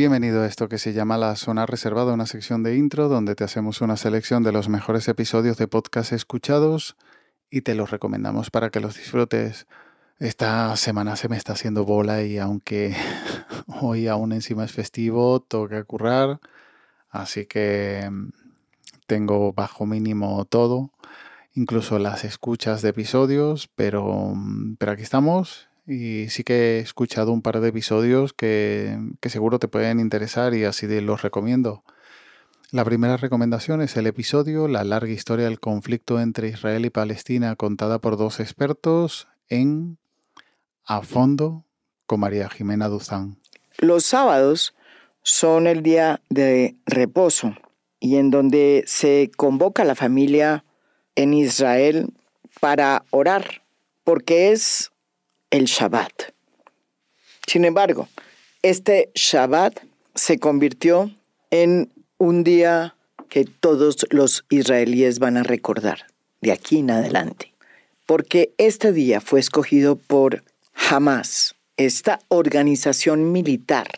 Bienvenido a esto que se llama La Zona Reservada, una sección de intro donde te hacemos una selección de los mejores episodios de podcast escuchados y te los recomendamos para que los disfrutes. Esta semana se me está haciendo bola y aunque hoy aún encima es festivo, toca currar, así que mm, tengo bajo mínimo todo, incluso las escuchas de episodios, pero, mm, pero aquí estamos y sí que he escuchado un par de episodios que, seguro te pueden interesar y así los recomiendo. La primera recomendación es el episodio La larga historia del conflicto entre Israel y Palestina contada por dos expertos en A fondo con María Jimena Duzán. Los sábados son el día de reposo y en donde se convoca a la familia en Israel para orar, porque es el Shabbat. Sin embargo, este Shabbat se convirtió en un día que todos los israelíes van a recordar de aquí en adelante, porque este día fue escogido por Hamas, esta organización militar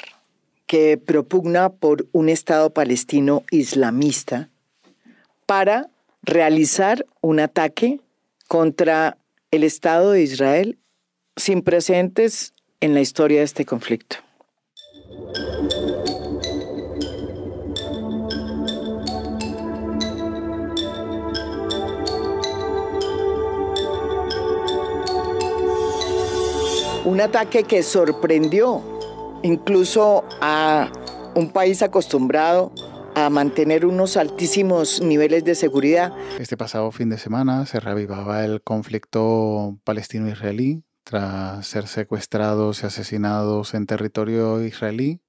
que propugna por un Estado palestino islamista para realizar un ataque contra el Estado de Israel sin precedentes en la historia de este conflicto. Un ataque que sorprendió incluso a un país acostumbrado a mantener unos altísimos niveles de seguridad. Este pasado fin de semana se reavivaba el conflicto palestino-israelí tras ser secuestrados y asesinados en territorio israelí.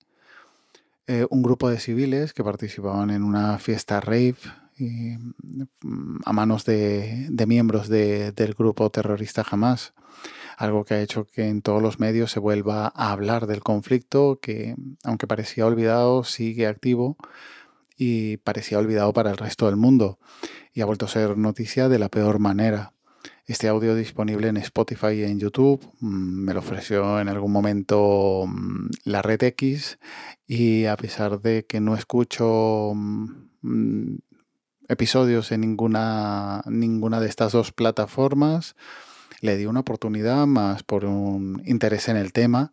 Eh, un grupo de civiles que participaban en una fiesta rave mm, a manos de, miembros del grupo terrorista Hamas, algo que ha hecho que en todos los medios se vuelva a hablar del conflicto que, aunque parecía olvidado, sigue activo y parecía olvidado para el resto del mundo y ha vuelto a ser noticia de la peor manera. Este audio disponible en Spotify y en YouTube. Mm, me lo ofreció en algún momento mm, la red X y a pesar de que no escucho mm, episodios en ninguna, ninguna de estas dos plataformas, le di una oportunidad más por un interés en el tema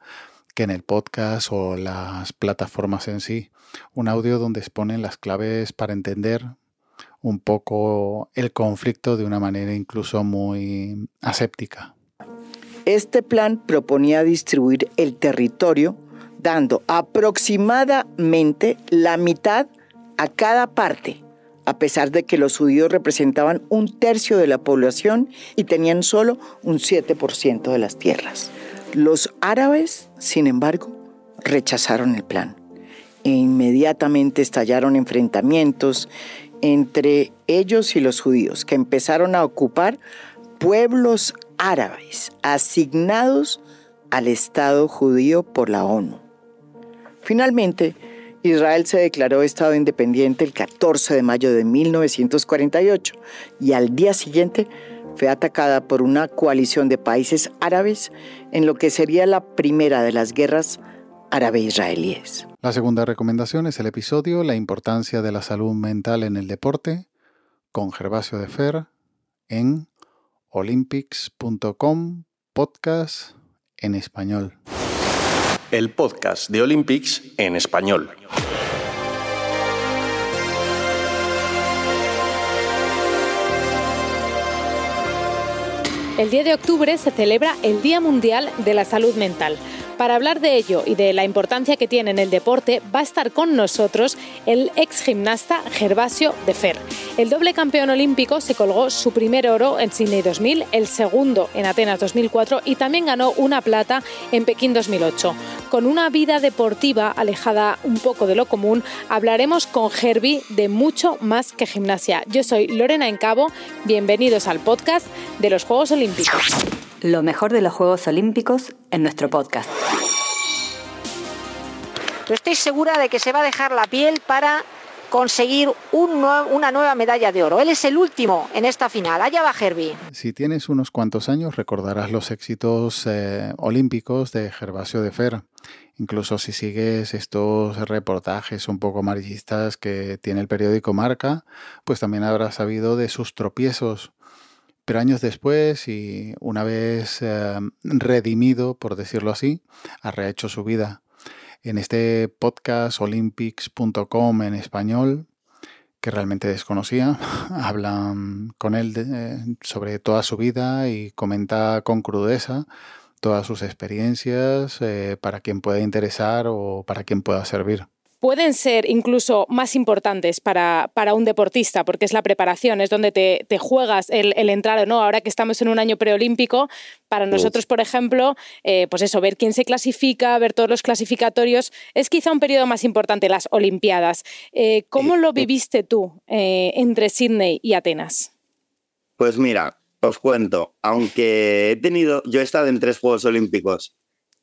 que en el podcast o las plataformas en sí. Un audio donde exponen las claves para entender un poco el conflicto de una manera incluso muy aséptica. Este plan proponía distribuir el territorio dando aproximadamente la mitad a cada parte, a pesar de que los judíos representaban un tercio de la población y tenían solo un 7% de las tierras. Los árabes, sin embargo, rechazaron el plan e inmediatamente estallaron enfrentamientos entre ellos y los judíos, que empezaron a ocupar pueblos árabes asignados al Estado judío por la ONU. Finalmente, Israel se declaró Estado independiente el 14 de mayo de 1948 y al día siguiente fue atacada por una coalición de países árabes en lo que sería la primera de las guerras árabe-israelíes. La segunda recomendación es el episodio La importancia de la salud mental en el deporte con Gervasio de Fer en olympics.com podcast en español. El podcast de Olympics en español. El 10 de octubre se celebra el Día Mundial de la Salud Mental. Para hablar de ello y de la importancia que tiene en el deporte, va a estar con nosotros el ex gimnasta Gervasio de Fer. El doble campeón olímpico se colgó su primer oro en Sydney 2000, el segundo en Atenas 2004 y también ganó una plata en Pekín 2008. Con una vida deportiva alejada un poco de lo común, hablaremos con Gerbi de mucho más que gimnasia. Yo soy Lorena Encabo, bienvenidos al podcast de los Juegos Olímpicos lo mejor de los Juegos Olímpicos en nuestro podcast. estoy segura de que se va a dejar la piel para conseguir una nueva medalla de oro. Él es el último en esta final. Allá va Herbie. Si tienes unos cuantos años recordarás los éxitos eh, olímpicos de Gervasio de Fer. Incluso si sigues estos reportajes un poco amarillistas que tiene el periódico Marca, pues también habrás sabido de sus tropiezos. Pero años después y una vez eh, redimido, por decirlo así, ha rehecho su vida. En este podcast olympics.com en español, que realmente desconocía, hablan con él sobre toda su vida y comenta con crudeza todas sus experiencias eh, para quien pueda interesar o para quien pueda servir pueden ser incluso más importantes para, un deportista, porque es la preparación, es donde te, juegas el, entrar o no. Ahora que estamos en un año preolímpico, para nosotros, por ejemplo, eh, pues eso, ver quién se clasifica, ver todos los clasificatorios, es quizá un periodo más importante, las Olimpiadas. Eh, ¿Cómo lo viviste tú entre Sydney y Atenas? Pues mira, os cuento, aunque he tenido, yo he estado en tres Juegos Olímpicos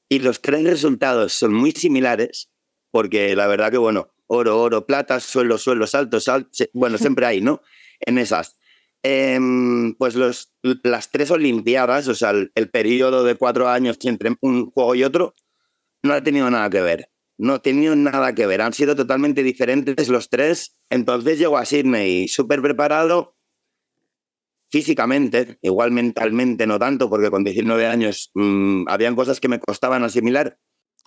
y los tres resultados son muy similares, porque la verdad que, bueno, oro, oro, plata, suelo, suelo, salto, salto, bueno, siempre hay, ¿no? En esas. Em, pues los, las tres Olimpiadas, o sea, el, el, periodo de cuatro años entre un juego y otro, no ha tenido nada que ver. No ha tenido nada que ver. Han sido totalmente diferentes los tres. Entonces llego a Sydney súper preparado, físicamente, igual mentalmente no tanto, porque con 19 años mmm, habían cosas que me costaban asimilar.